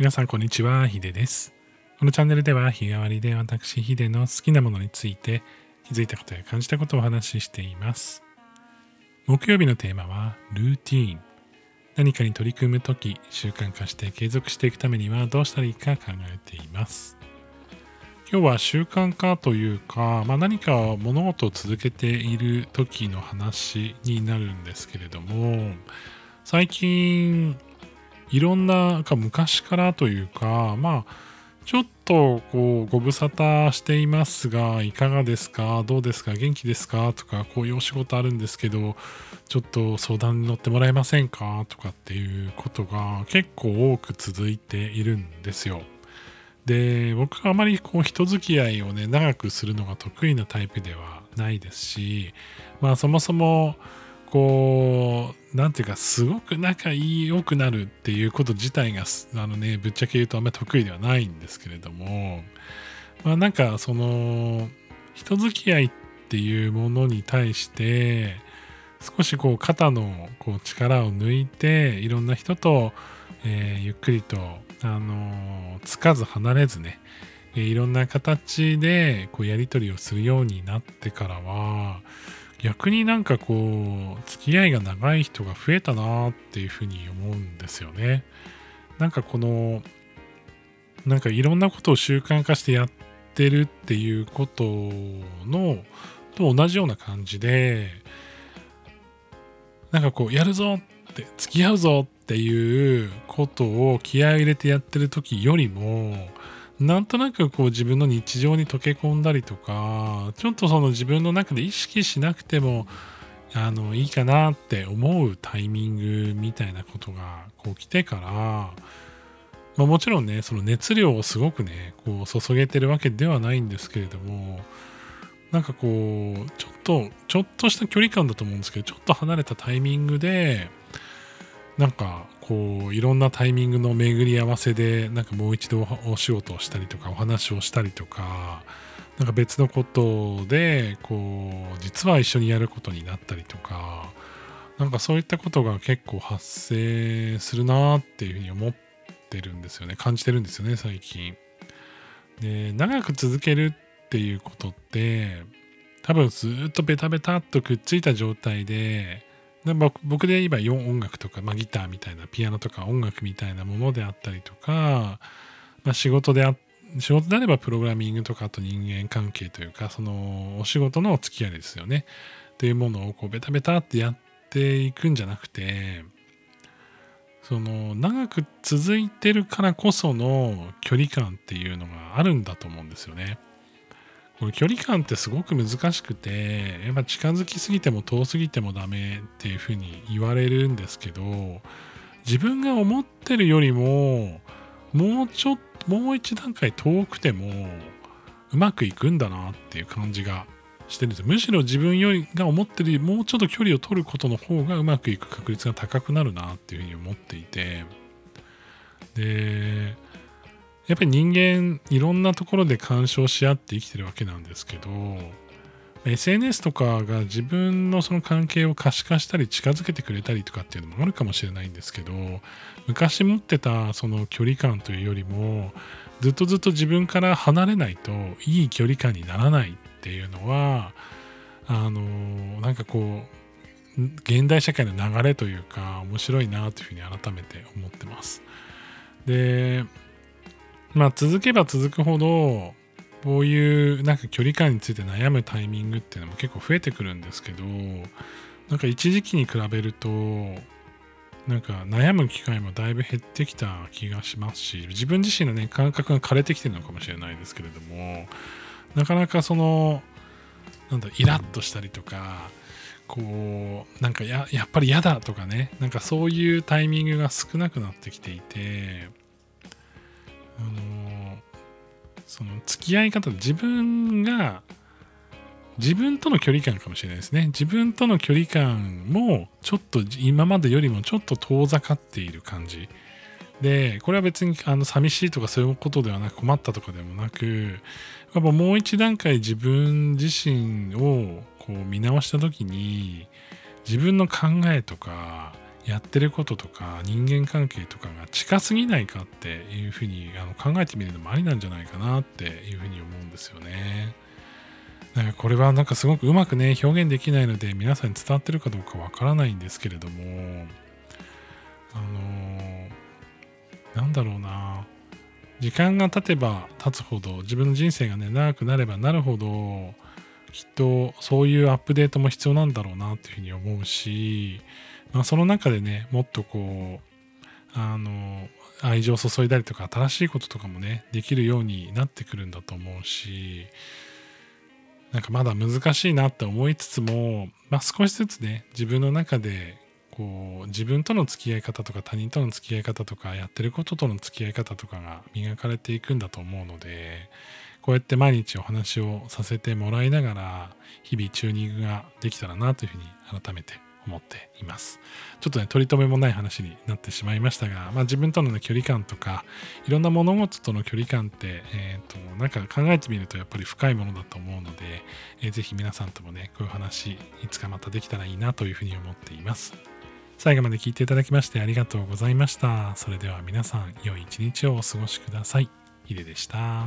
皆さんこんにちは、ヒデです。このチャンネルでは日替わりで私ヒデの好きなものについて気づいたことや感じたことをお話ししています。木曜日のテーマはルーティーン。何かに取り組むとき習慣化して継続していくためにはどうしたらいいか考えています。今日は習慣化というか、まあ、何か物事を続けている時の話になるんですけれども最近いろんなか昔からというかまあちょっとこうご無沙汰していますがいかがですか？どうですか？元気ですか？とかこういうお仕事あるんですけどちょっと相談に乗ってもらえませんか？とかっていうことが結構多く続いているんですよ。で僕はあまりこう人付き合いをね長くするのが得意なタイプではないですしまあそもそもこうなんていうかすごく仲良くなるっていうこと自体があのねぶっちゃけ言うとあんまり得意ではないんですけれどもまあなんかその人付き合いっていうものに対して少しこう肩のこう力を抜いていろんな人と、えーゆっくりとあのつかず離れずね、えーいろんな形でこうやり取りをするようになってからは逆になんかこう付き合いが長い人が増えたなっていうふうに思うんですよね。なんかこのなんかいろんなことを習慣化してやってるっていうことのと同じような感じでなんかこうやるぞって付き合うぞっていうことを気合を入れてやってる時よりもなんとなくこう自分の日常に溶け込んだりとかちょっとその自分の中で意識しなくてもあのいいかなって思うタイミングみたいなことがこう来てから、まあ、もちろんねその熱量をすごくねこう注げてるわけではないんですけれどもなんかこうちょっとちょっとした距離感だと思うんですけどちょっと離れたタイミングでなんかこういろんなタイミングの巡り合わせでなんかもう一度お仕事をしたりとかお話をしたりとかなんか別のことでこう実は一緒にやることになったりとかなんかそういったことが結構発生するなっていうふうに思ってるんですよね感じてるんですよね最近。で長く続けるっていうことって多分ずっとベタベタっとくっついた状態でで僕で言えば音楽とか、まあ、ギターみたいなピアノとか音楽みたいなものであったりとか、まあ、仕事であ仕事であればプログラミングとかあと人間関係というかそのお仕事のお付き合いですよねっていうものをこうベタベタってやっていくんじゃなくてその長く続いてるからこその距離感っていうのがあるんだと思うんですよね。この距離感ってすごく難しくてやっぱ近づきすぎても遠すぎてもダメっていうふうに言われるんですけど自分が思ってるよりももうちょっともう一段階遠くてもうまくいくんだなっていう感じがしてるんですむしろ自分よりが思ってるもうちょっと距離を取ることの方がうまくいく確率が高くなるなっていうふうに思っていて。でやっぱり人間いろんなところで干渉し合って生きてるわけなんですけど SNS とかが自分のその関係を可視化したり近づけてくれたりとかっていうのもあるかもしれないんですけど昔持ってたその距離感というよりもずっとずっと自分から離れないといい距離感にならないっていうのはあのなんかこう現代社会の流れというか面白いなというふうに改めて思ってます。でまあ続けば続くほどこういうなんか距離感について悩むタイミングっていうのも結構増えてくるんですけどなんか一時期に比べるとなんか悩む機会もだいぶ減ってきた気がしますし自分自身のね感覚が枯れてきてるのかもしれないですけれどもなかなかそのなんだイラッとしたりとかこうなんかややっぱり嫌だとかねなんかそういうタイミングが少なくなってきていてあのその付き合い方自分が自分との距離感かもしれないですね。自分との距離感もちょっと今までよりもちょっと遠ざかっている感じ。でこれは別にあの寂しいとかそういうことではなく困ったとかでもなくやっぱもう一段階自分自身をこう見直した時に自分の考えとかやってることとか人間関係とかが近すぎないかっていうふうにあの考えてみるのもありなんじゃないかなっていうふうに思うんですよね。なんかこれはなんかすごくうまくね表現できないので皆さんに伝わってるかどうかわからないんですけれどもあのなんだろうな時間が経てば経つほど自分の人生がね長くなればなるほどきっとそういうアップデートも必要なんだろうなっていうふうに思うし、まあ、その中でねもっとこうあの愛情を注いだりとか新しいこととかもねできるようになってくるんだと思うしなんかまだ難しいなって思いつつも、まあ、少しずつね自分の中でこう自分との付き合い方とか他人との付き合い方とかやってることとの付き合い方とかが磨かれていくんだと思うのでこうやって毎日お話をさせてもらいながら日々チューニングができたらなというふうに改めて思っています。ちょっとね、取り留めもない話になってしまいましたが、まあ、自分との、ね、距離感とか、いろんな物事との距離感って、えっ、ー、と、なんか考えてみるとやっぱり深いものだと思うので、えー、ぜひ皆さんともね、こういう話、いつかまたできたらいいなというふうに思っています。最後まで聞いていただきましてありがとうございました。それでは皆さん、良い一日をお過ごしください。ヒデでした。